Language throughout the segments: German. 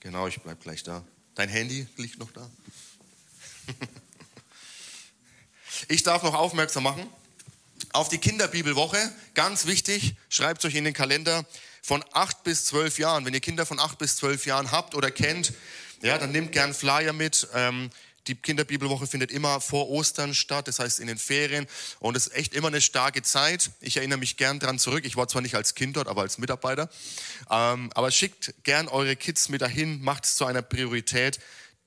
Genau, ich bleib gleich da. Dein Handy liegt noch da. Ich darf noch aufmerksam machen auf die Kinderbibelwoche. Ganz wichtig, schreibt euch in den Kalender von 8 bis 12 Jahren. Wenn ihr Kinder von 8 bis 12 Jahren habt oder kennt, ja, dann nehmt gern Flyer mit. Ähm, die Kinderbibelwoche findet immer vor Ostern statt, das heißt in den Ferien. Und es ist echt immer eine starke Zeit. Ich erinnere mich gern dran zurück. Ich war zwar nicht als Kind dort, aber als Mitarbeiter. Ähm, aber schickt gern eure Kids mit dahin, macht es zu einer Priorität,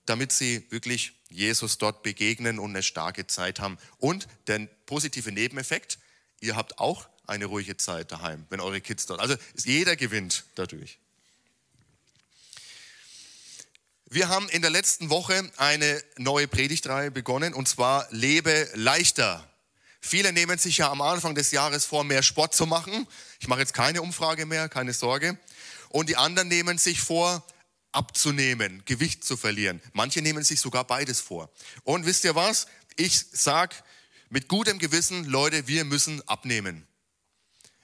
damit sie wirklich Jesus dort begegnen und eine starke Zeit haben. Und der positive Nebeneffekt, ihr habt auch eine ruhige Zeit daheim, wenn eure Kids dort. Also jeder gewinnt dadurch. Wir haben in der letzten Woche eine neue Predigtreihe begonnen und zwar Lebe leichter. Viele nehmen sich ja am Anfang des Jahres vor, mehr Sport zu machen. Ich mache jetzt keine Umfrage mehr, keine Sorge. Und die anderen nehmen sich vor, abzunehmen, Gewicht zu verlieren. Manche nehmen sich sogar beides vor. Und wisst ihr was? Ich sag mit gutem Gewissen, Leute, wir müssen abnehmen.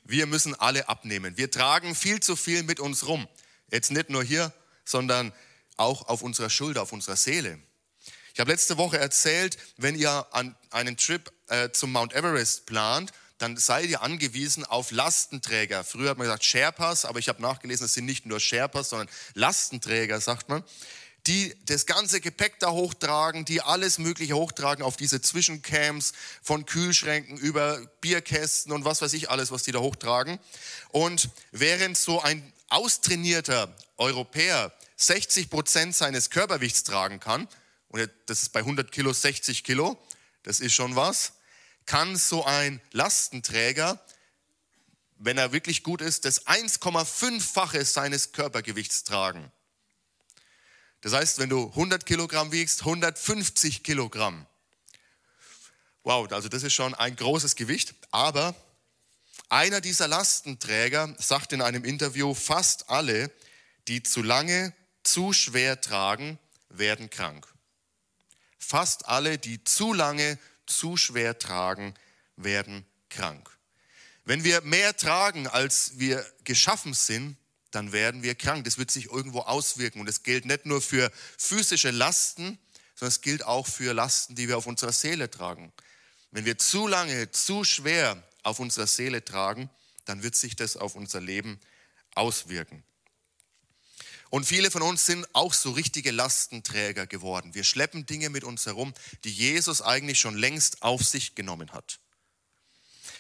Wir müssen alle abnehmen. Wir tragen viel zu viel mit uns rum. Jetzt nicht nur hier, sondern auch auf unserer Schulter, auf unserer Seele. Ich habe letzte Woche erzählt, wenn ihr einen Trip äh, zum Mount Everest plant, dann seid ihr angewiesen auf Lastenträger. Früher hat man gesagt Sherpas, aber ich habe nachgelesen, es sind nicht nur Sherpas, sondern Lastenträger, sagt man, die das ganze Gepäck da hochtragen, die alles Mögliche hochtragen auf diese Zwischencamps von Kühlschränken über Bierkästen und was weiß ich alles, was die da hochtragen. Und während so ein austrainierter Europäer 60 Prozent seines Körpergewichts tragen kann, und das ist bei 100 Kilo 60 Kilo, das ist schon was, kann so ein Lastenträger, wenn er wirklich gut ist, das 1,5-fache seines Körpergewichts tragen. Das heißt, wenn du 100 Kilogramm wiegst, 150 Kilogramm. Wow, also das ist schon ein großes Gewicht. Aber einer dieser Lastenträger sagt in einem Interview, fast alle, die zu lange zu schwer tragen, werden krank. Fast alle, die zu lange zu schwer tragen, werden krank. Wenn wir mehr tragen, als wir geschaffen sind, dann werden wir krank. Das wird sich irgendwo auswirken. Und es gilt nicht nur für physische Lasten, sondern es gilt auch für Lasten, die wir auf unserer Seele tragen. Wenn wir zu lange, zu schwer auf unserer Seele tragen, dann wird sich das auf unser Leben auswirken. Und viele von uns sind auch so richtige Lastenträger geworden. Wir schleppen Dinge mit uns herum, die Jesus eigentlich schon längst auf sich genommen hat.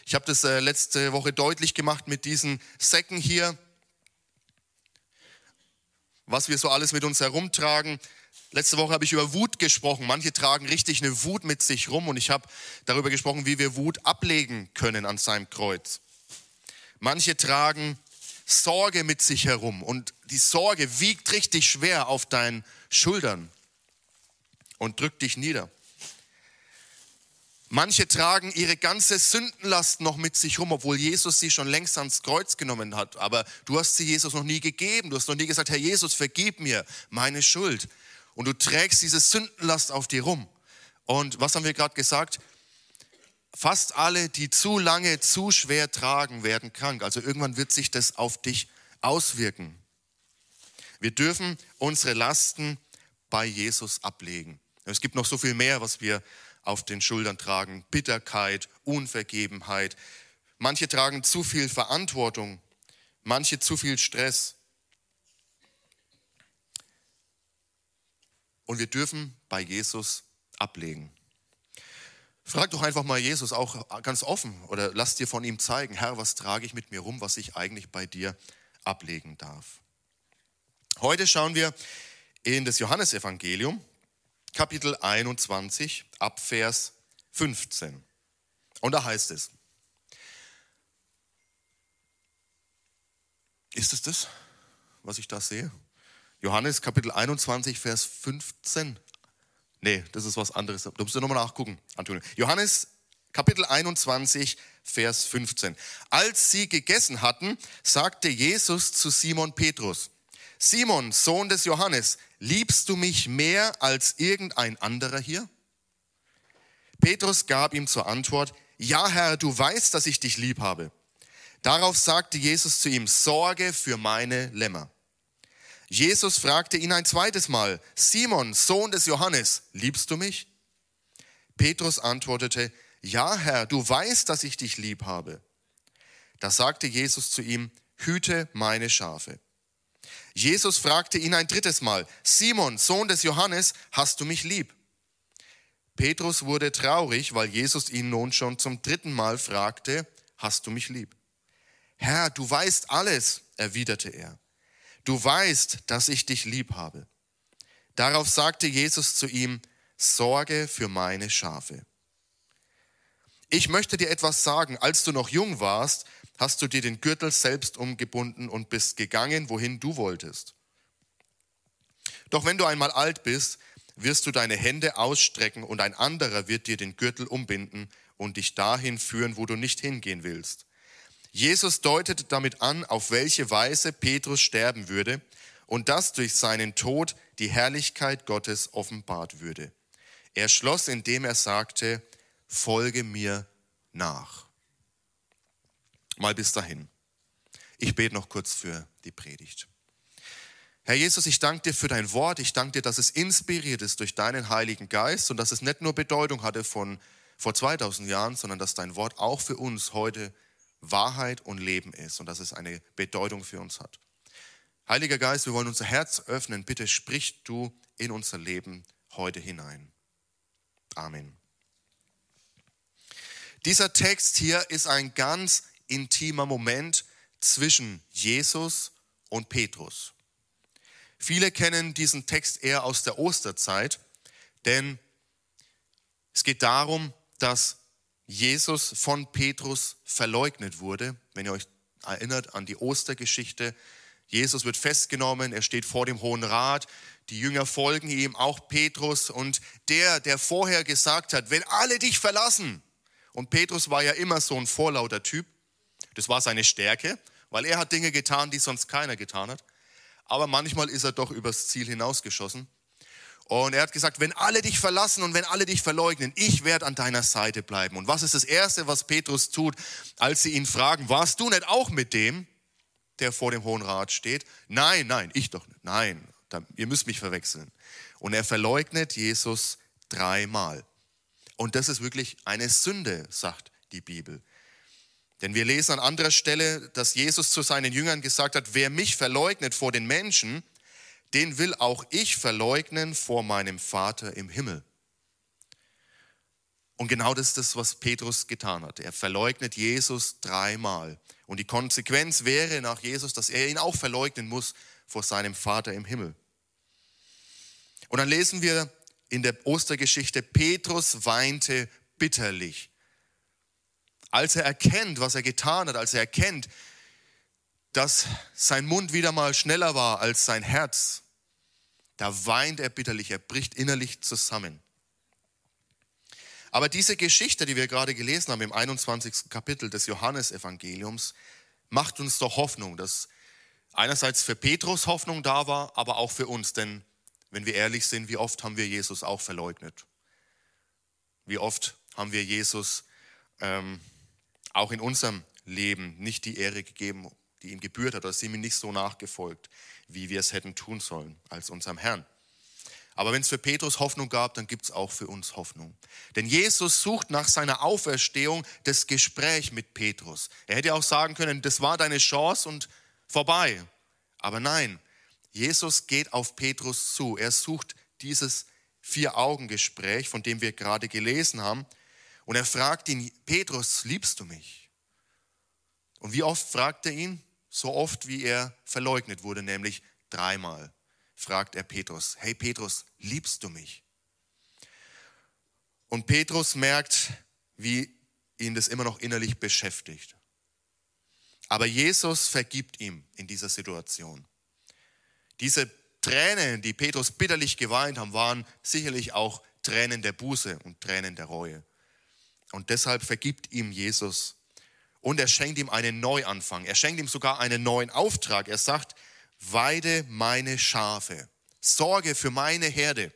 Ich habe das äh, letzte Woche deutlich gemacht mit diesen Säcken hier, was wir so alles mit uns herumtragen. Letzte Woche habe ich über Wut gesprochen. Manche tragen richtig eine Wut mit sich rum und ich habe darüber gesprochen, wie wir Wut ablegen können an seinem Kreuz. Manche tragen Sorge mit sich herum und die Sorge wiegt richtig schwer auf deinen Schultern und drückt dich nieder. Manche tragen ihre ganze Sündenlast noch mit sich rum, obwohl Jesus sie schon längst ans Kreuz genommen hat. Aber du hast sie Jesus noch nie gegeben. Du hast noch nie gesagt, Herr Jesus, vergib mir meine Schuld. Und du trägst diese Sündenlast auf dir rum. Und was haben wir gerade gesagt? Fast alle, die zu lange, zu schwer tragen, werden krank. Also irgendwann wird sich das auf dich auswirken. Wir dürfen unsere Lasten bei Jesus ablegen. Es gibt noch so viel mehr, was wir auf den Schultern tragen. Bitterkeit, Unvergebenheit. Manche tragen zu viel Verantwortung, manche zu viel Stress. Und wir dürfen bei Jesus ablegen. Frag doch einfach mal Jesus auch ganz offen oder lass dir von ihm zeigen, Herr, was trage ich mit mir rum, was ich eigentlich bei dir ablegen darf. Heute schauen wir in das Johannesevangelium, Kapitel 21, Abvers 15. Und da heißt es, ist es das, was ich da sehe? Johannes Kapitel 21, Vers 15 Nee, das ist was anderes. Du musst nochmal nachgucken, Antonio. Johannes Kapitel 21, Vers 15. Als sie gegessen hatten, sagte Jesus zu Simon Petrus, Simon, Sohn des Johannes, liebst du mich mehr als irgendein anderer hier? Petrus gab ihm zur Antwort, ja Herr, du weißt, dass ich dich lieb habe. Darauf sagte Jesus zu ihm, sorge für meine Lämmer. Jesus fragte ihn ein zweites Mal, Simon, Sohn des Johannes, liebst du mich? Petrus antwortete, ja Herr, du weißt, dass ich dich lieb habe. Da sagte Jesus zu ihm, hüte meine Schafe. Jesus fragte ihn ein drittes Mal, Simon, Sohn des Johannes, hast du mich lieb? Petrus wurde traurig, weil Jesus ihn nun schon zum dritten Mal fragte, hast du mich lieb? Herr, du weißt alles, erwiderte er. Du weißt, dass ich dich lieb habe. Darauf sagte Jesus zu ihm, Sorge für meine Schafe. Ich möchte dir etwas sagen. Als du noch jung warst, hast du dir den Gürtel selbst umgebunden und bist gegangen, wohin du wolltest. Doch wenn du einmal alt bist, wirst du deine Hände ausstrecken und ein anderer wird dir den Gürtel umbinden und dich dahin führen, wo du nicht hingehen willst. Jesus deutete damit an, auf welche Weise Petrus sterben würde und dass durch seinen Tod die Herrlichkeit Gottes offenbart würde. Er schloss, indem er sagte, folge mir nach. Mal bis dahin. Ich bete noch kurz für die Predigt. Herr Jesus, ich danke dir für dein Wort. Ich danke dir, dass es inspiriert ist durch deinen Heiligen Geist und dass es nicht nur Bedeutung hatte von vor 2000 Jahren, sondern dass dein Wort auch für uns heute Wahrheit und Leben ist und dass es eine Bedeutung für uns hat. Heiliger Geist, wir wollen unser Herz öffnen. Bitte sprich du in unser Leben heute hinein. Amen. Dieser Text hier ist ein ganz intimer Moment zwischen Jesus und Petrus. Viele kennen diesen Text eher aus der Osterzeit, denn es geht darum, dass Jesus von Petrus verleugnet wurde. Wenn ihr euch erinnert an die Ostergeschichte, Jesus wird festgenommen, er steht vor dem Hohen Rat, die Jünger folgen ihm, auch Petrus und der, der vorher gesagt hat, wenn alle dich verlassen, und Petrus war ja immer so ein vorlauter Typ, das war seine Stärke, weil er hat Dinge getan, die sonst keiner getan hat aber manchmal ist er doch übers Ziel hinausgeschossen. Und er hat gesagt, wenn alle dich verlassen und wenn alle dich verleugnen, ich werde an deiner Seite bleiben. Und was ist das Erste, was Petrus tut, als sie ihn fragen, warst du nicht auch mit dem, der vor dem Hohen Rat steht? Nein, nein, ich doch nicht. Nein, ihr müsst mich verwechseln. Und er verleugnet Jesus dreimal. Und das ist wirklich eine Sünde, sagt die Bibel. Denn wir lesen an anderer Stelle, dass Jesus zu seinen Jüngern gesagt hat, wer mich verleugnet vor den Menschen, den will auch ich verleugnen vor meinem Vater im Himmel. Und genau das ist das, was Petrus getan hat. Er verleugnet Jesus dreimal. Und die Konsequenz wäre nach Jesus, dass er ihn auch verleugnen muss vor seinem Vater im Himmel. Und dann lesen wir in der Ostergeschichte, Petrus weinte bitterlich als er erkennt, was er getan hat, als er erkennt, dass sein Mund wieder mal schneller war als sein Herz, da weint er bitterlich, er bricht innerlich zusammen. Aber diese Geschichte, die wir gerade gelesen haben im 21. Kapitel des Johannesevangeliums, macht uns doch Hoffnung, dass einerseits für Petrus Hoffnung da war, aber auch für uns. Denn wenn wir ehrlich sind, wie oft haben wir Jesus auch verleugnet? Wie oft haben wir Jesus ähm, auch in unserem Leben nicht die Ehre gegeben, die ihm gebührt hat, oder sind ihm nicht so nachgefolgt, wie wir es hätten tun sollen als unserem Herrn. Aber wenn es für Petrus Hoffnung gab, dann gibt es auch für uns Hoffnung. Denn Jesus sucht nach seiner Auferstehung das Gespräch mit Petrus. Er hätte auch sagen können, das war deine Chance und vorbei. Aber nein, Jesus geht auf Petrus zu. Er sucht dieses Vier-Augen-Gespräch, von dem wir gerade gelesen haben. Und er fragt ihn, Petrus, liebst du mich? Und wie oft fragt er ihn? So oft, wie er verleugnet wurde, nämlich dreimal fragt er Petrus, hey Petrus, liebst du mich? Und Petrus merkt, wie ihn das immer noch innerlich beschäftigt. Aber Jesus vergibt ihm in dieser Situation. Diese Tränen, die Petrus bitterlich geweint haben, waren sicherlich auch Tränen der Buße und Tränen der Reue. Und deshalb vergibt ihm Jesus und er schenkt ihm einen Neuanfang. Er schenkt ihm sogar einen neuen Auftrag. Er sagt, weide meine Schafe, sorge für meine Herde.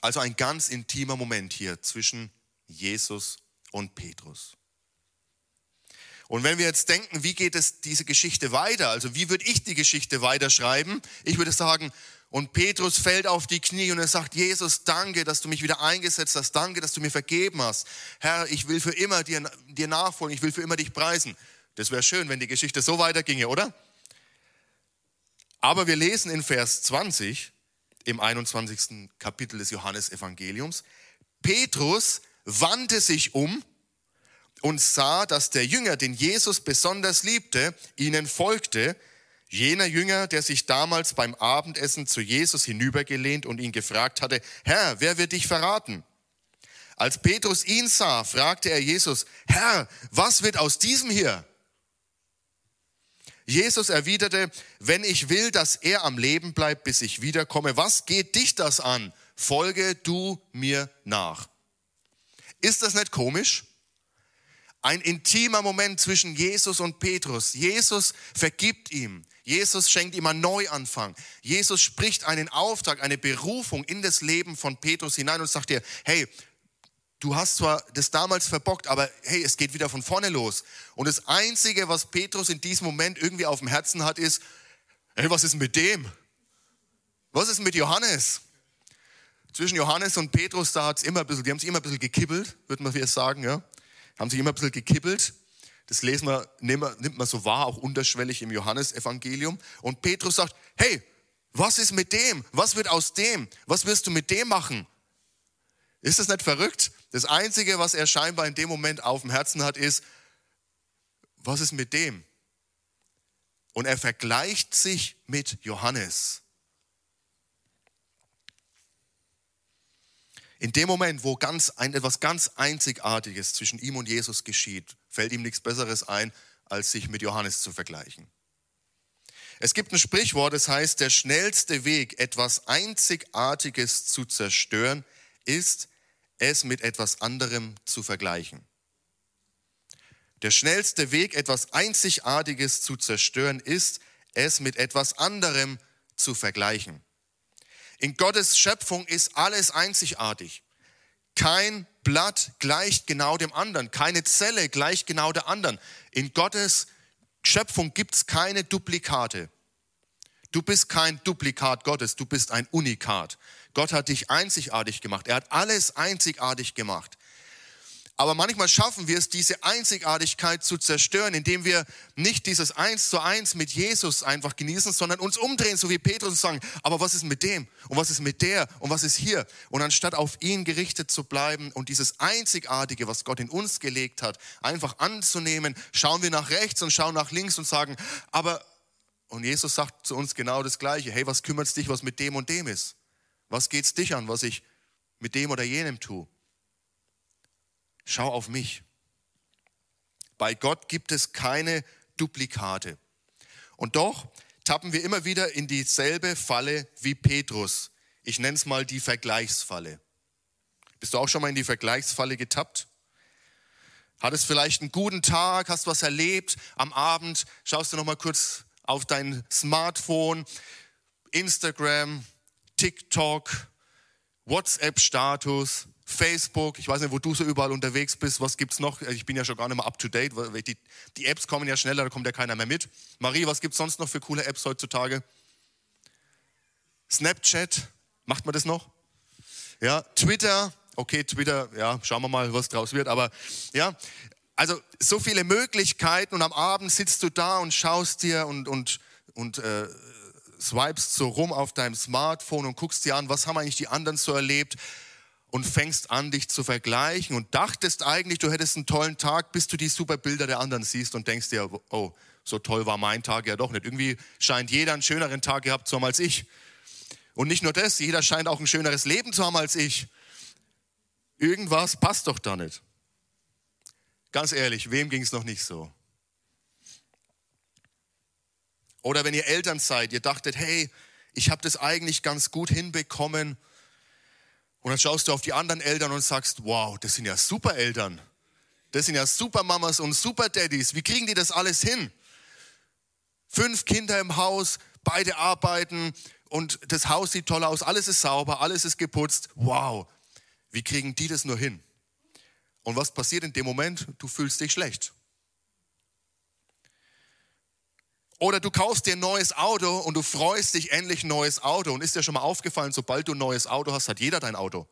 Also ein ganz intimer Moment hier zwischen Jesus und Petrus. Und wenn wir jetzt denken, wie geht es diese Geschichte weiter? Also wie würde ich die Geschichte weiterschreiben? Ich würde sagen, und Petrus fällt auf die Knie und er sagt, Jesus, danke, dass du mich wieder eingesetzt hast. Danke, dass du mir vergeben hast. Herr, ich will für immer dir, dir nachfolgen. Ich will für immer dich preisen. Das wäre schön, wenn die Geschichte so weiterginge, oder? Aber wir lesen in Vers 20 im 21. Kapitel des Johannesevangeliums, Petrus wandte sich um und sah, dass der Jünger, den Jesus besonders liebte, ihnen folgte, jener Jünger, der sich damals beim Abendessen zu Jesus hinübergelehnt und ihn gefragt hatte, Herr, wer wird dich verraten? Als Petrus ihn sah, fragte er Jesus, Herr, was wird aus diesem hier? Jesus erwiderte, wenn ich will, dass er am Leben bleibt, bis ich wiederkomme, was geht dich das an? Folge du mir nach. Ist das nicht komisch? Ein intimer Moment zwischen Jesus und Petrus. Jesus vergibt ihm. Jesus schenkt ihm einen Neuanfang. Jesus spricht einen Auftrag, eine Berufung in das Leben von Petrus hinein und sagt dir, hey, du hast zwar das damals verbockt, aber hey, es geht wieder von vorne los. Und das Einzige, was Petrus in diesem Moment irgendwie auf dem Herzen hat, ist, hey, was ist mit dem? Was ist mit Johannes? Zwischen Johannes und Petrus, da hat's immer ein bisschen, die haben sich immer ein bisschen gekibbelt, würde man jetzt sagen, ja. Haben sich immer ein bisschen gekibbelt. Das lesen wir, nimmt man so wahr, auch unterschwellig im Johannesevangelium. Und Petrus sagt, hey, was ist mit dem? Was wird aus dem? Was wirst du mit dem machen? Ist das nicht verrückt? Das Einzige, was er scheinbar in dem Moment auf dem Herzen hat, ist, was ist mit dem? Und er vergleicht sich mit Johannes. In dem Moment, wo ganz ein, etwas ganz Einzigartiges zwischen ihm und Jesus geschieht, fällt ihm nichts Besseres ein, als sich mit Johannes zu vergleichen. Es gibt ein Sprichwort, das heißt, der schnellste Weg, etwas Einzigartiges zu zerstören, ist, es mit etwas anderem zu vergleichen. Der schnellste Weg, etwas Einzigartiges zu zerstören, ist, es mit etwas anderem zu vergleichen. In Gottes Schöpfung ist alles einzigartig. Kein Blatt gleicht genau dem anderen, keine Zelle gleicht genau der anderen. In Gottes Schöpfung gibt es keine Duplikate. Du bist kein Duplikat Gottes, du bist ein Unikat. Gott hat dich einzigartig gemacht. Er hat alles einzigartig gemacht. Aber manchmal schaffen wir es, diese Einzigartigkeit zu zerstören, indem wir nicht dieses Eins zu Eins mit Jesus einfach genießen, sondern uns umdrehen, so wie Petrus und sagen, aber was ist mit dem? Und was ist mit der? Und was ist hier? Und anstatt auf ihn gerichtet zu bleiben und dieses Einzigartige, was Gott in uns gelegt hat, einfach anzunehmen, schauen wir nach rechts und schauen nach links und sagen, aber, und Jesus sagt zu uns genau das Gleiche, hey, was kümmert es dich, was mit dem und dem ist? Was geht es dich an, was ich mit dem oder jenem tue? Schau auf mich. Bei Gott gibt es keine Duplikate. Und doch tappen wir immer wieder in dieselbe Falle wie Petrus. Ich nenne es mal die Vergleichsfalle. Bist du auch schon mal in die Vergleichsfalle getappt? Hattest vielleicht einen guten Tag, hast was erlebt, am Abend schaust du noch mal kurz auf dein Smartphone, Instagram, TikTok, WhatsApp-Status, Facebook, ich weiß nicht, wo du so überall unterwegs bist, was gibt's noch? Ich bin ja schon gar nicht mehr up to date, die, die Apps kommen ja schneller, da kommt ja keiner mehr mit. Marie, was gibt's sonst noch für coole Apps heutzutage? Snapchat, macht man das noch? Ja, Twitter, okay, Twitter, ja, schauen wir mal, was draus wird, aber ja, also so viele Möglichkeiten und am Abend sitzt du da und schaust dir und, und, und äh, swipest so rum auf deinem Smartphone und guckst dir an, was haben eigentlich die anderen so erlebt und fängst an, dich zu vergleichen und dachtest eigentlich, du hättest einen tollen Tag, bis du die super Bilder der anderen siehst und denkst dir, oh, so toll war mein Tag ja doch nicht. Irgendwie scheint jeder einen schöneren Tag gehabt zu haben als ich. Und nicht nur das, jeder scheint auch ein schöneres Leben zu haben als ich. Irgendwas passt doch da nicht. Ganz ehrlich, wem ging es noch nicht so? Oder wenn ihr Eltern seid, ihr dachtet, hey, ich habe das eigentlich ganz gut hinbekommen und dann schaust du auf die anderen Eltern und sagst, wow, das sind ja super Eltern. Das sind ja super Mamas und super Daddys. Wie kriegen die das alles hin? Fünf Kinder im Haus, beide arbeiten und das Haus sieht toll aus, alles ist sauber, alles ist geputzt. Wow, wie kriegen die das nur hin? Und was passiert in dem Moment? Du fühlst dich schlecht. Oder du kaufst dir ein neues Auto und du freust dich endlich ein neues Auto. Und ist dir schon mal aufgefallen, sobald du ein neues Auto hast, hat jeder dein Auto.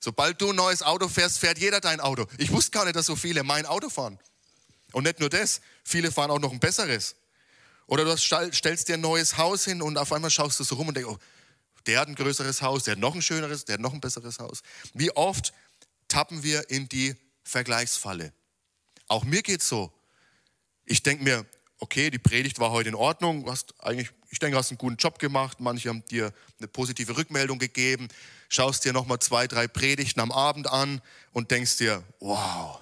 Sobald du ein neues Auto fährst, fährt jeder dein Auto. Ich wusste gar nicht, dass so viele mein Auto fahren. Und nicht nur das, viele fahren auch noch ein besseres. Oder du stellst dir ein neues Haus hin und auf einmal schaust du so rum und denkst, oh, der hat ein größeres Haus, der hat noch ein schöneres, der hat noch ein besseres Haus. Wie oft tappen wir in die Vergleichsfalle? Auch mir geht es so. Ich denke mir, okay, die Predigt war heute in Ordnung, du hast eigentlich, ich denke, hast einen guten Job gemacht, manche haben dir eine positive Rückmeldung gegeben, schaust dir nochmal zwei, drei Predigten am Abend an und denkst dir, wow,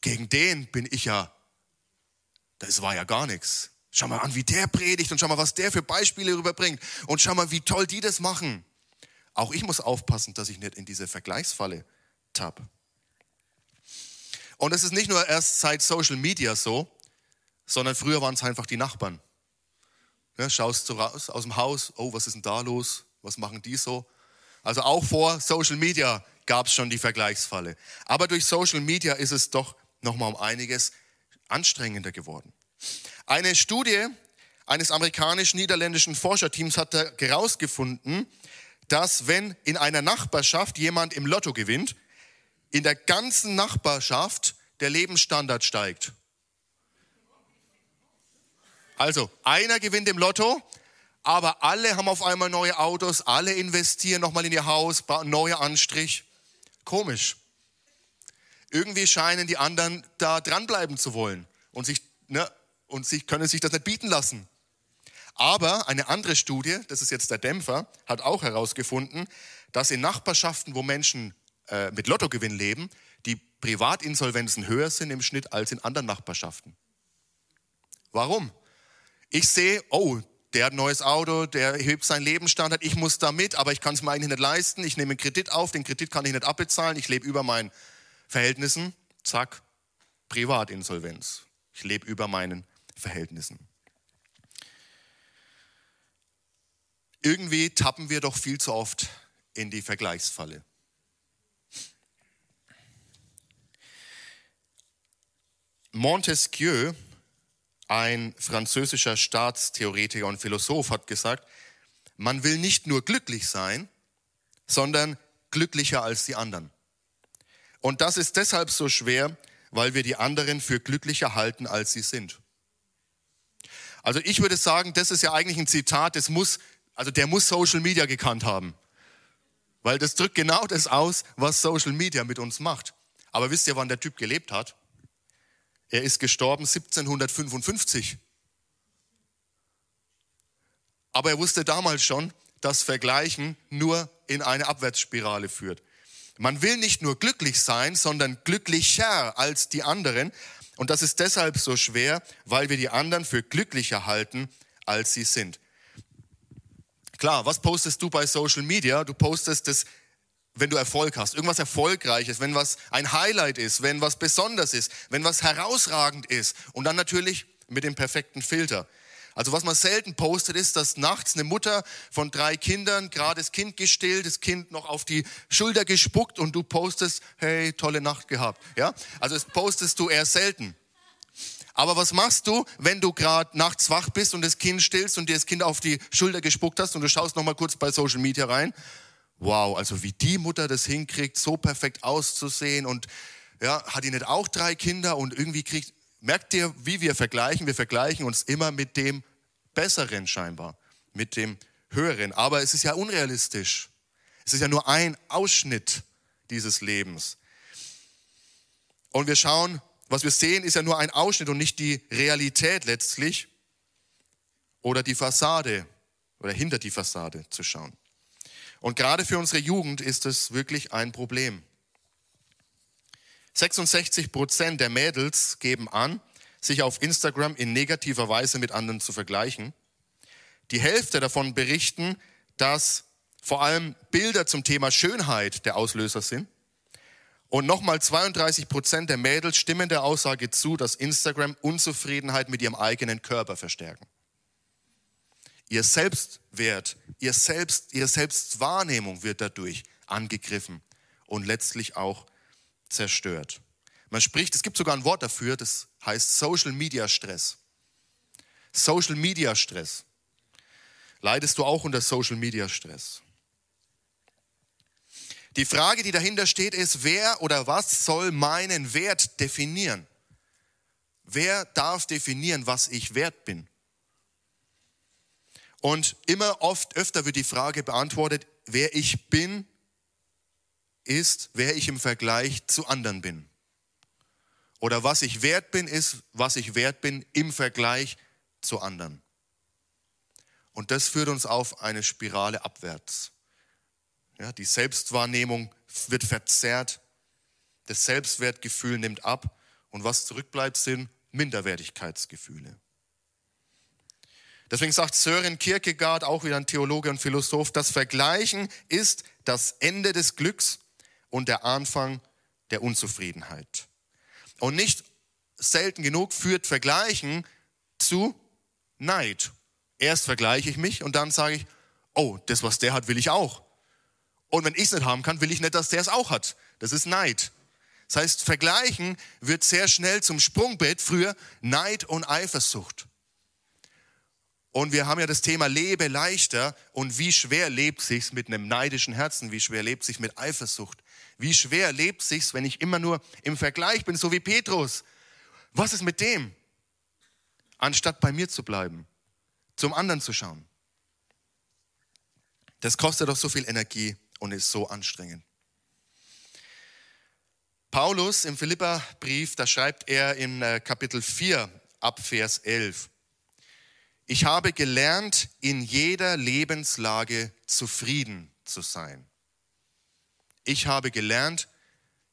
gegen den bin ich ja, das war ja gar nichts. Schau mal an, wie der predigt und schau mal, was der für Beispiele rüberbringt und schau mal, wie toll die das machen. Auch ich muss aufpassen, dass ich nicht in diese Vergleichsfalle tapp. Und es ist nicht nur erst seit Social Media so, sondern früher waren es einfach die Nachbarn. Ja, schaust du raus aus dem Haus, oh, was ist denn da los? Was machen die so? Also auch vor Social Media gab es schon die Vergleichsfalle. Aber durch Social Media ist es doch nochmal um einiges anstrengender geworden. Eine Studie eines amerikanisch-niederländischen Forscherteams hat herausgefunden, dass wenn in einer Nachbarschaft jemand im Lotto gewinnt, in der ganzen Nachbarschaft der Lebensstandard steigt. Also, einer gewinnt im Lotto, aber alle haben auf einmal neue Autos, alle investieren nochmal in ihr Haus, neuer Anstrich. Komisch. Irgendwie scheinen die anderen da dranbleiben zu wollen und sich, ne, und sich, können sich das nicht bieten lassen. Aber eine andere Studie, das ist jetzt der Dämpfer, hat auch herausgefunden, dass in Nachbarschaften, wo Menschen äh, mit Lottogewinn leben, die Privatinsolvenzen höher sind im Schnitt als in anderen Nachbarschaften. Warum? Ich sehe, oh, der hat ein neues Auto, der hebt seinen Lebensstandard, ich muss da mit, aber ich kann es mir eigentlich nicht leisten, ich nehme einen Kredit auf, den Kredit kann ich nicht abbezahlen, ich lebe über meinen Verhältnissen, zack, Privatinsolvenz. Ich lebe über meinen Verhältnissen. Irgendwie tappen wir doch viel zu oft in die Vergleichsfalle. Montesquieu, ein französischer Staatstheoretiker und Philosoph, hat gesagt, man will nicht nur glücklich sein, sondern glücklicher als die anderen. Und das ist deshalb so schwer, weil wir die anderen für glücklicher halten, als sie sind. Also ich würde sagen, das ist ja eigentlich ein Zitat, das muss, also der muss Social Media gekannt haben. Weil das drückt genau das aus, was Social Media mit uns macht. Aber wisst ihr, wann der Typ gelebt hat? Er ist gestorben 1755. Aber er wusste damals schon, dass Vergleichen nur in eine Abwärtsspirale führt. Man will nicht nur glücklich sein, sondern glücklicher als die anderen. Und das ist deshalb so schwer, weil wir die anderen für glücklicher halten, als sie sind. Klar, was postest du bei Social Media? Du postest das wenn du Erfolg hast, irgendwas Erfolgreiches, wenn was ein Highlight ist, wenn was besonders ist, wenn was herausragend ist und dann natürlich mit dem perfekten Filter. Also was man selten postet, ist, dass nachts eine Mutter von drei Kindern gerade das Kind gestillt, das Kind noch auf die Schulter gespuckt und du postest, hey, tolle Nacht gehabt. Ja, also das postest du eher selten. Aber was machst du, wenn du gerade nachts wach bist und das Kind stillst und dir das Kind auf die Schulter gespuckt hast und du schaust noch mal kurz bei Social Media rein wow, also wie die Mutter das hinkriegt, so perfekt auszusehen und ja, hat die nicht auch drei Kinder und irgendwie kriegt, merkt ihr, wie wir vergleichen? Wir vergleichen uns immer mit dem Besseren scheinbar, mit dem Höheren. Aber es ist ja unrealistisch. Es ist ja nur ein Ausschnitt dieses Lebens. Und wir schauen, was wir sehen, ist ja nur ein Ausschnitt und nicht die Realität letztlich oder die Fassade oder hinter die Fassade zu schauen. Und gerade für unsere Jugend ist es wirklich ein Problem. 66 Prozent der Mädels geben an, sich auf Instagram in negativer Weise mit anderen zu vergleichen. Die Hälfte davon berichten, dass vor allem Bilder zum Thema Schönheit der Auslöser sind. Und nochmal 32 Prozent der Mädels stimmen der Aussage zu, dass Instagram Unzufriedenheit mit ihrem eigenen Körper verstärken. Ihr Selbstwert, ihr Selbst, ihre Selbstwahrnehmung wird dadurch angegriffen und letztlich auch zerstört. Man spricht, es gibt sogar ein Wort dafür, das heißt Social Media Stress. Social Media Stress. Leidest du auch unter Social Media Stress? Die Frage, die dahinter steht, ist, wer oder was soll meinen Wert definieren? Wer darf definieren, was ich wert bin? Und immer oft, öfter wird die Frage beantwortet, wer ich bin, ist, wer ich im Vergleich zu anderen bin. Oder was ich wert bin, ist, was ich wert bin im Vergleich zu anderen. Und das führt uns auf eine Spirale abwärts. Ja, die Selbstwahrnehmung wird verzerrt, das Selbstwertgefühl nimmt ab und was zurückbleibt, sind Minderwertigkeitsgefühle. Deswegen sagt Sören Kierkegaard, auch wieder ein Theologe und Philosoph, das Vergleichen ist das Ende des Glücks und der Anfang der Unzufriedenheit. Und nicht selten genug führt Vergleichen zu Neid. Erst vergleiche ich mich und dann sage ich, oh, das, was der hat, will ich auch. Und wenn ich es nicht haben kann, will ich nicht, dass der es auch hat. Das ist Neid. Das heißt, Vergleichen wird sehr schnell zum Sprungbrett früher Neid und Eifersucht. Und wir haben ja das Thema Lebe leichter und wie schwer lebt sich's mit einem neidischen Herzen, wie schwer lebt sich mit Eifersucht, wie schwer lebt sich's, wenn ich immer nur im Vergleich bin, so wie Petrus. Was ist mit dem? Anstatt bei mir zu bleiben, zum anderen zu schauen. Das kostet doch so viel Energie und ist so anstrengend. Paulus im Philipperbrief, da schreibt er in äh, Kapitel 4 ab Vers 11, ich habe gelernt, in jeder Lebenslage zufrieden zu sein. Ich habe gelernt,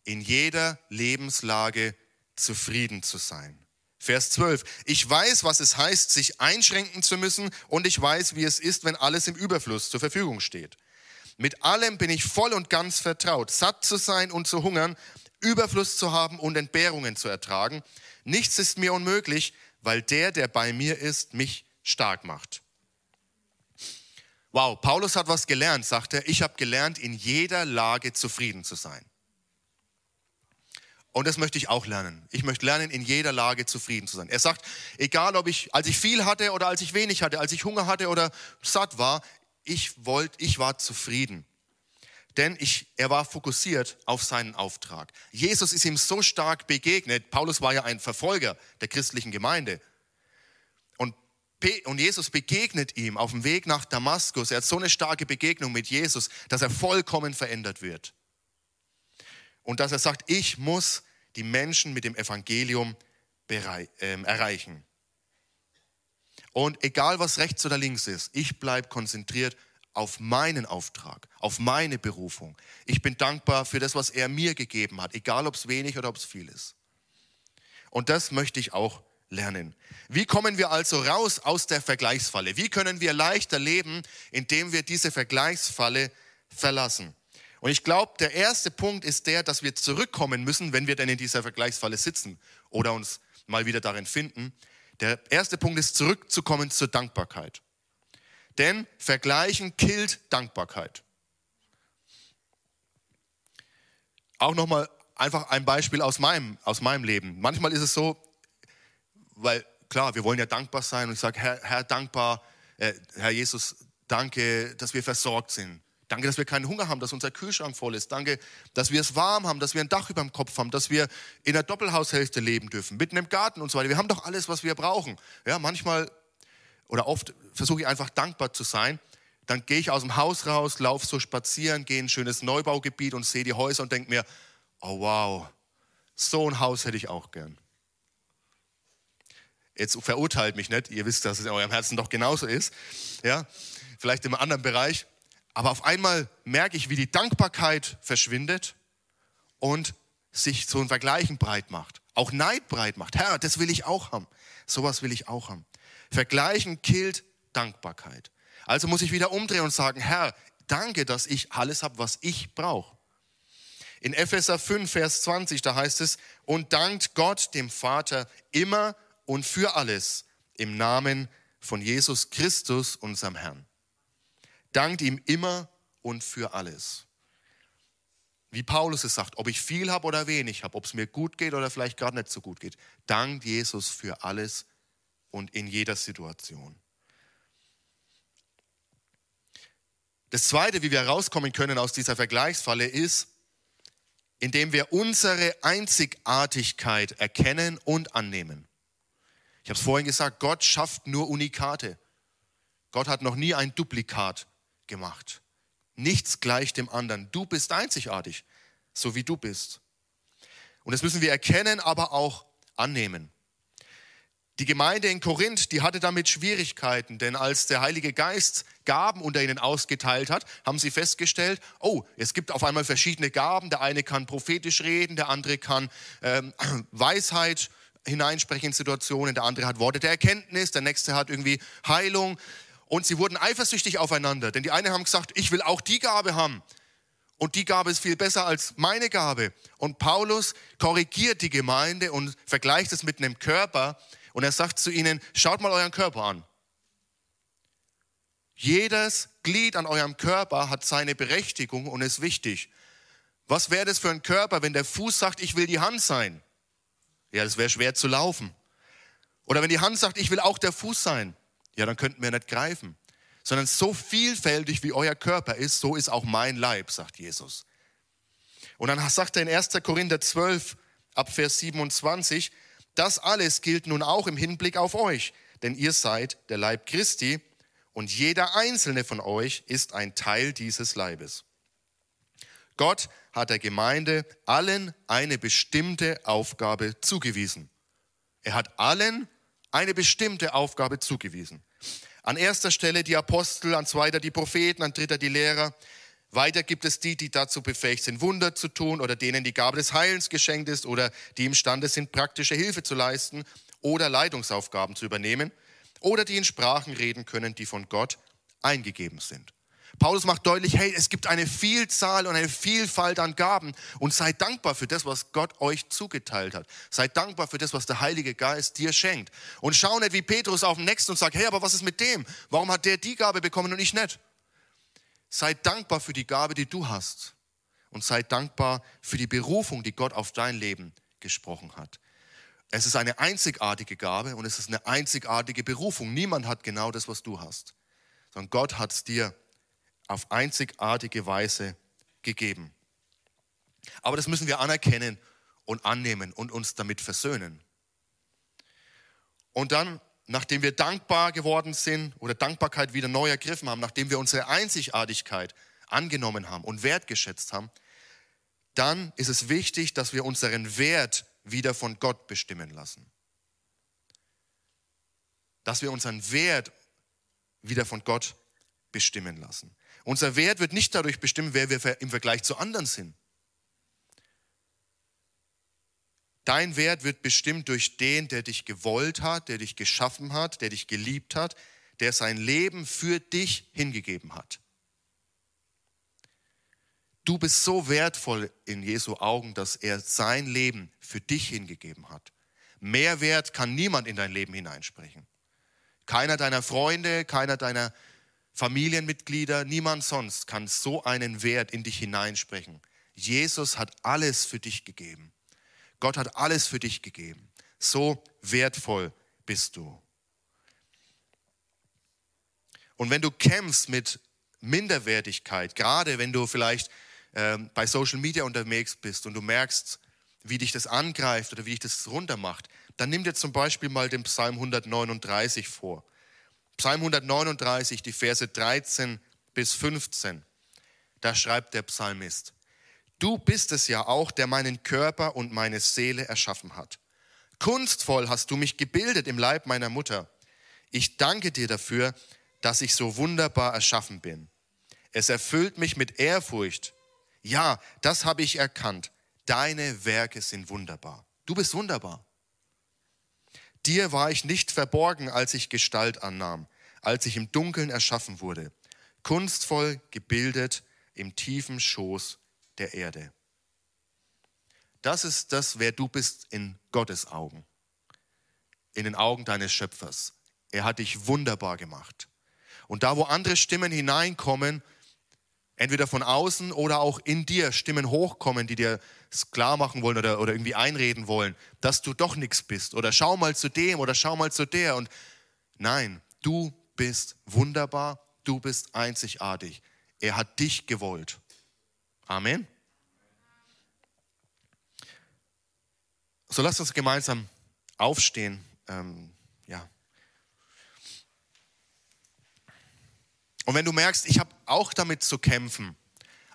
in jeder Lebenslage zufrieden zu sein. Vers 12. Ich weiß, was es heißt, sich einschränken zu müssen und ich weiß, wie es ist, wenn alles im Überfluss zur Verfügung steht. Mit allem bin ich voll und ganz vertraut, satt zu sein und zu hungern, Überfluss zu haben und Entbehrungen zu ertragen. Nichts ist mir unmöglich, weil der, der bei mir ist, mich stark macht. Wow, Paulus hat was gelernt, sagt er. Ich habe gelernt, in jeder Lage zufrieden zu sein. Und das möchte ich auch lernen. Ich möchte lernen, in jeder Lage zufrieden zu sein. Er sagt, egal ob ich, als ich viel hatte oder als ich wenig hatte, als ich Hunger hatte oder satt war, ich wollte, ich war zufrieden. Denn ich, er war fokussiert auf seinen Auftrag. Jesus ist ihm so stark begegnet. Paulus war ja ein Verfolger der christlichen Gemeinde. Und Jesus begegnet ihm auf dem Weg nach Damaskus. Er hat so eine starke Begegnung mit Jesus, dass er vollkommen verändert wird. Und dass er sagt, ich muss die Menschen mit dem Evangelium ähm, erreichen. Und egal was rechts oder links ist, ich bleibe konzentriert auf meinen Auftrag, auf meine Berufung. Ich bin dankbar für das, was er mir gegeben hat, egal ob es wenig oder ob es viel ist. Und das möchte ich auch lernen. Wie kommen wir also raus aus der Vergleichsfalle? Wie können wir leichter leben, indem wir diese Vergleichsfalle verlassen? Und ich glaube, der erste Punkt ist der, dass wir zurückkommen müssen, wenn wir denn in dieser Vergleichsfalle sitzen oder uns mal wieder darin finden. Der erste Punkt ist zurückzukommen zur Dankbarkeit. Denn Vergleichen killt Dankbarkeit. Auch nochmal einfach ein Beispiel aus meinem, aus meinem Leben. Manchmal ist es so, weil klar, wir wollen ja dankbar sein und ich sage, Herr, Herr, dankbar, äh, Herr Jesus, danke, dass wir versorgt sind. Danke, dass wir keinen Hunger haben, dass unser Kühlschrank voll ist. Danke, dass wir es warm haben, dass wir ein Dach über dem Kopf haben, dass wir in der Doppelhaushälfte leben dürfen, mitten im Garten und so weiter. Wir haben doch alles, was wir brauchen. Ja, manchmal oder oft versuche ich einfach dankbar zu sein. Dann gehe ich aus dem Haus raus, laufe so spazieren, gehe in ein schönes Neubaugebiet und sehe die Häuser und denke mir, oh wow, so ein Haus hätte ich auch gern. Jetzt verurteilt mich nicht, ihr wisst, dass es in eurem Herzen doch genauso ist. Ja, vielleicht im anderen Bereich. Aber auf einmal merke ich, wie die Dankbarkeit verschwindet und sich so ein Vergleichen breit macht. Auch Neid breit macht. Herr, das will ich auch haben. Sowas will ich auch haben. Vergleichen killt Dankbarkeit. Also muss ich wieder umdrehen und sagen, Herr, danke, dass ich alles habe, was ich brauche. In Epheser 5, Vers 20, da heißt es, und dankt Gott, dem Vater, immer und für alles im Namen von Jesus Christus, unserem Herrn. Dankt ihm immer und für alles. wie Paulus es sagt, ob ich viel habe oder wenig habe, ob es mir gut geht oder vielleicht gerade nicht so gut geht. Dank Jesus für alles und in jeder Situation. Das Zweite, wie wir herauskommen können aus dieser Vergleichsfalle, ist, indem wir unsere Einzigartigkeit erkennen und annehmen. Ich habe es vorhin gesagt, Gott schafft nur Unikate. Gott hat noch nie ein Duplikat gemacht. Nichts gleich dem anderen. Du bist einzigartig, so wie du bist. Und das müssen wir erkennen, aber auch annehmen. Die Gemeinde in Korinth, die hatte damit Schwierigkeiten, denn als der Heilige Geist Gaben unter ihnen ausgeteilt hat, haben sie festgestellt, oh, es gibt auf einmal verschiedene Gaben. Der eine kann prophetisch reden, der andere kann ähm, Weisheit hineinsprechen in Situationen, der andere hat Worte der Erkenntnis, der nächste hat irgendwie Heilung. Und sie wurden eifersüchtig aufeinander, denn die einen haben gesagt, ich will auch die Gabe haben. Und die Gabe ist viel besser als meine Gabe. Und Paulus korrigiert die Gemeinde und vergleicht es mit einem Körper. Und er sagt zu ihnen, schaut mal euren Körper an. Jedes Glied an eurem Körper hat seine Berechtigung und ist wichtig. Was wäre das für ein Körper, wenn der Fuß sagt, ich will die Hand sein? Ja, das wäre schwer zu laufen. Oder wenn die Hand sagt, ich will auch der Fuß sein ja, dann könnten wir nicht greifen. Sondern so vielfältig wie euer Körper ist, so ist auch mein Leib, sagt Jesus. Und dann sagt er in 1. Korinther 12 ab Vers 27, das alles gilt nun auch im Hinblick auf euch, denn ihr seid der Leib Christi und jeder einzelne von euch ist ein Teil dieses Leibes. Gott hat der Gemeinde allen eine bestimmte Aufgabe zugewiesen. Er hat allen eine bestimmte Aufgabe zugewiesen. An erster Stelle die Apostel, an zweiter die Propheten, an dritter die Lehrer. Weiter gibt es die, die dazu befähigt sind, Wunder zu tun oder denen die Gabe des Heilens geschenkt ist oder die imstande sind, praktische Hilfe zu leisten oder Leitungsaufgaben zu übernehmen oder die in Sprachen reden können, die von Gott eingegeben sind. Paulus macht deutlich, hey, es gibt eine Vielzahl und eine Vielfalt an Gaben und seid dankbar für das, was Gott euch zugeteilt hat. Seid dankbar für das, was der Heilige Geist dir schenkt. Und schau nicht wie Petrus auf den Nächsten und sag, hey, aber was ist mit dem? Warum hat der die Gabe bekommen und ich nicht? Seid dankbar für die Gabe, die du hast. Und seid dankbar für die Berufung, die Gott auf dein Leben gesprochen hat. Es ist eine einzigartige Gabe und es ist eine einzigartige Berufung. Niemand hat genau das, was du hast, sondern Gott hat es dir auf einzigartige Weise gegeben. Aber das müssen wir anerkennen und annehmen und uns damit versöhnen. Und dann, nachdem wir dankbar geworden sind oder Dankbarkeit wieder neu ergriffen haben, nachdem wir unsere Einzigartigkeit angenommen haben und wertgeschätzt haben, dann ist es wichtig, dass wir unseren Wert wieder von Gott bestimmen lassen. Dass wir unseren Wert wieder von Gott bestimmen lassen. Unser Wert wird nicht dadurch bestimmt, wer wir im Vergleich zu anderen sind. Dein Wert wird bestimmt durch den, der dich gewollt hat, der dich geschaffen hat, der dich geliebt hat, der sein Leben für dich hingegeben hat. Du bist so wertvoll in Jesu Augen, dass er sein Leben für dich hingegeben hat. Mehr Wert kann niemand in dein Leben hineinsprechen. Keiner deiner Freunde, keiner deiner Familienmitglieder, niemand sonst kann so einen Wert in dich hineinsprechen. Jesus hat alles für dich gegeben. Gott hat alles für dich gegeben. So wertvoll bist du. Und wenn du kämpfst mit Minderwertigkeit, gerade wenn du vielleicht äh, bei Social Media unterwegs bist und du merkst, wie dich das angreift oder wie dich das runtermacht, dann nimm dir zum Beispiel mal den Psalm 139 vor. Psalm 139, die Verse 13 bis 15. Da schreibt der Psalmist, Du bist es ja auch, der meinen Körper und meine Seele erschaffen hat. Kunstvoll hast du mich gebildet im Leib meiner Mutter. Ich danke dir dafür, dass ich so wunderbar erschaffen bin. Es erfüllt mich mit Ehrfurcht. Ja, das habe ich erkannt. Deine Werke sind wunderbar. Du bist wunderbar. Dir war ich nicht verborgen, als ich Gestalt annahm, als ich im Dunkeln erschaffen wurde, kunstvoll gebildet im tiefen Schoß der Erde. Das ist das, wer du bist in Gottes Augen, in den Augen deines Schöpfers. Er hat dich wunderbar gemacht. Und da, wo andere Stimmen hineinkommen, entweder von außen oder auch in dir Stimmen hochkommen, die dir klar machen wollen oder, oder irgendwie einreden wollen, dass du doch nichts bist. Oder schau mal zu dem oder schau mal zu der. Und nein, du bist wunderbar, du bist einzigartig. Er hat dich gewollt. Amen. So lasst uns gemeinsam aufstehen. Ähm, ja. Und wenn du merkst, ich habe auch damit zu kämpfen,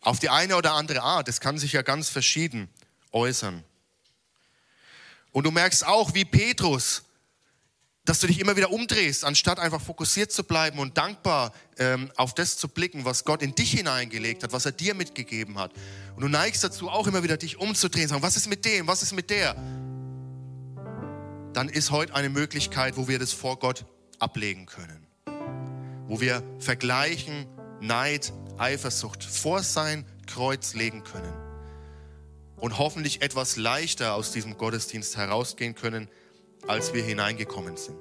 auf die eine oder andere Art, das kann sich ja ganz verschieden äußern. Und du merkst auch, wie Petrus, dass du dich immer wieder umdrehst, anstatt einfach fokussiert zu bleiben und dankbar ähm, auf das zu blicken, was Gott in dich hineingelegt hat, was er dir mitgegeben hat. Und du neigst dazu auch immer wieder, dich umzudrehen, sagen, was ist mit dem, was ist mit der? Dann ist heute eine Möglichkeit, wo wir das vor Gott ablegen können. Wo wir vergleichen, Neid, Eifersucht vor sein Kreuz legen können. Und hoffentlich etwas leichter aus diesem Gottesdienst herausgehen können, als wir hineingekommen sind.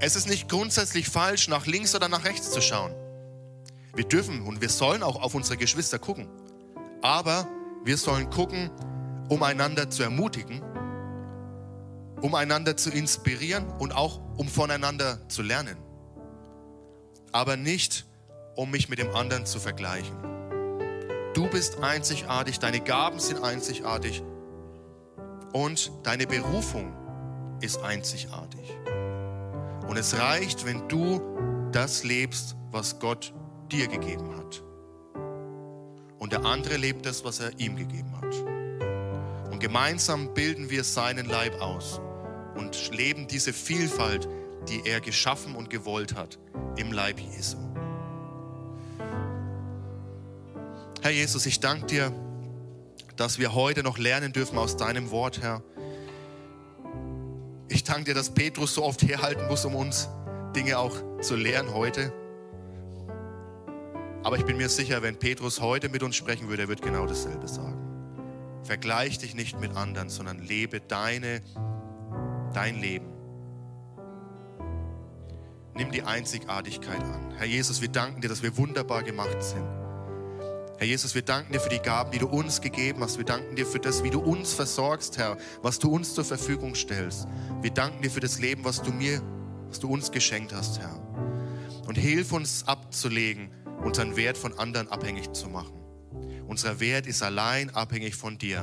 Es ist nicht grundsätzlich falsch, nach links oder nach rechts zu schauen. Wir dürfen und wir sollen auch auf unsere Geschwister gucken. Aber wir sollen gucken, um einander zu ermutigen, um einander zu inspirieren und auch um voneinander zu lernen. Aber nicht, um mich mit dem anderen zu vergleichen. Du bist einzigartig, deine Gaben sind einzigartig und deine Berufung ist einzigartig. Und es reicht, wenn du das lebst, was Gott dir gegeben hat. Und der andere lebt das, was er ihm gegeben hat. Und gemeinsam bilden wir seinen Leib aus und leben diese Vielfalt, die er geschaffen und gewollt hat im Leib Jesu. Herr Jesus, ich danke dir dass wir heute noch lernen dürfen aus deinem Wort, Herr. Ich danke dir, dass Petrus so oft herhalten muss, um uns Dinge auch zu lehren heute. Aber ich bin mir sicher, wenn Petrus heute mit uns sprechen würde, er wird genau dasselbe sagen. Vergleich dich nicht mit anderen, sondern lebe deine, dein Leben. Nimm die Einzigartigkeit an. Herr Jesus, wir danken dir, dass wir wunderbar gemacht sind. Herr Jesus, wir danken dir für die Gaben, die du uns gegeben hast. Wir danken dir für das, wie du uns versorgst, Herr, was du uns zur Verfügung stellst. Wir danken dir für das Leben, was du mir, was du uns geschenkt hast, Herr. Und hilf uns abzulegen, unseren Wert von anderen abhängig zu machen. Unser Wert ist allein abhängig von dir.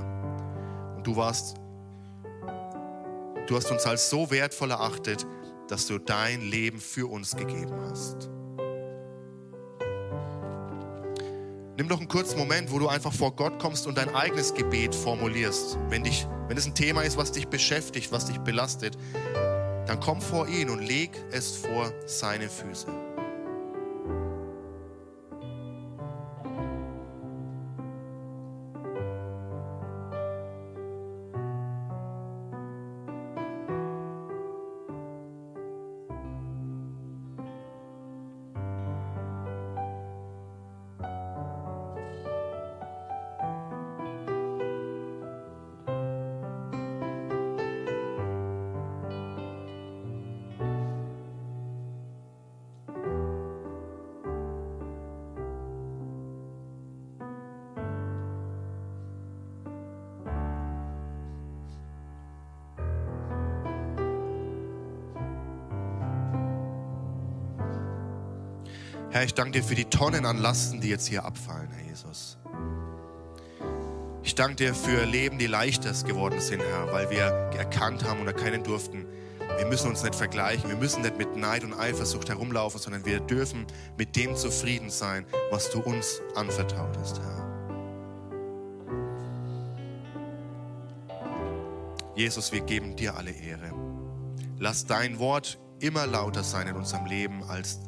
Und du warst, du hast uns als so wertvoll erachtet, dass du dein Leben für uns gegeben hast. Nimm doch einen kurzen Moment, wo du einfach vor Gott kommst und dein eigenes Gebet formulierst. Wenn, dich, wenn es ein Thema ist, was dich beschäftigt, was dich belastet, dann komm vor ihn und leg es vor seine Füße. Herr, ich danke dir für die Tonnen an Lasten, die jetzt hier abfallen, Herr Jesus. Ich danke dir für Leben, die leichter geworden sind, Herr, weil wir erkannt haben und erkennen durften, wir müssen uns nicht vergleichen, wir müssen nicht mit Neid und Eifersucht herumlaufen, sondern wir dürfen mit dem zufrieden sein, was du uns anvertraut hast, Herr. Jesus, wir geben dir alle Ehre. Lass dein Wort immer lauter sein in unserem Leben als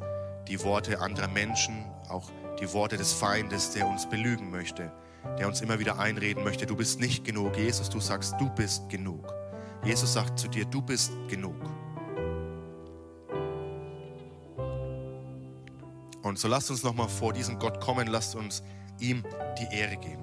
die Worte anderer Menschen, auch die Worte des Feindes, der uns belügen möchte, der uns immer wieder einreden möchte, du bist nicht genug. Jesus, du sagst, du bist genug. Jesus sagt zu dir, du bist genug. Und so lasst uns nochmal vor diesen Gott kommen, lasst uns ihm die Ehre geben.